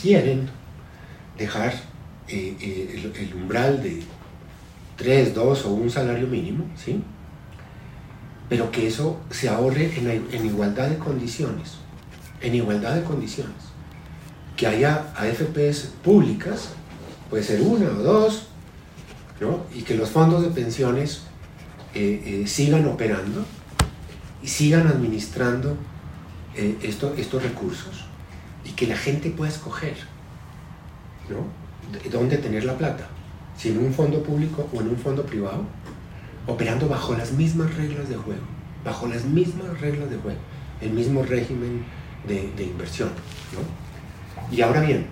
quieren dejar eh, eh, el, umbral de 3, 2 o un salario mínimo, ¿sí? pero que eso se ahorre en, igualdad de condiciones, en igualdad de condiciones. Que haya AFPs públicas, puede ser una o dos, y que los fondos de pensiones eh, sigan operando y sigan administrando estos recursos que la gente pueda escoger, ¿no? dónde tener la plata, si en un fondo público o en un fondo privado, operando bajo las mismas reglas de juego, bajo las mismas reglas de juego, el mismo régimen de, inversión. Y ahora bien,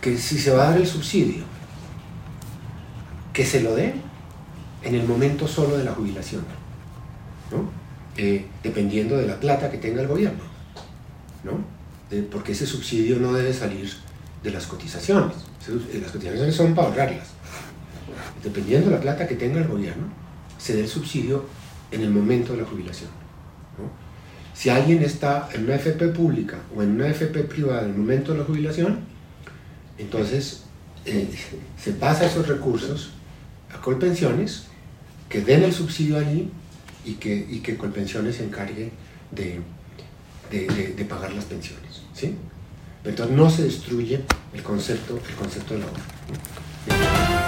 que si se va a dar el subsidio, que se lo dé en el momento solo de la jubilación, eh, dependiendo de la plata que tenga el gobierno, porque ese subsidio no debe salir de las cotizaciones. Las cotizaciones son para ahorrarlas. Dependiendo de la plata que tenga el gobierno, se dé el subsidio en el momento de la jubilación. Si alguien está en una FP pública o en una FP privada en el momento de la jubilación, entonces eh, se pasa esos recursos a Colpensiones, que den el subsidio allí y que, y que Colpensiones se encargue de, pagar las pensiones. ¿sí? Entonces no se destruye el concepto, el concepto de la obra.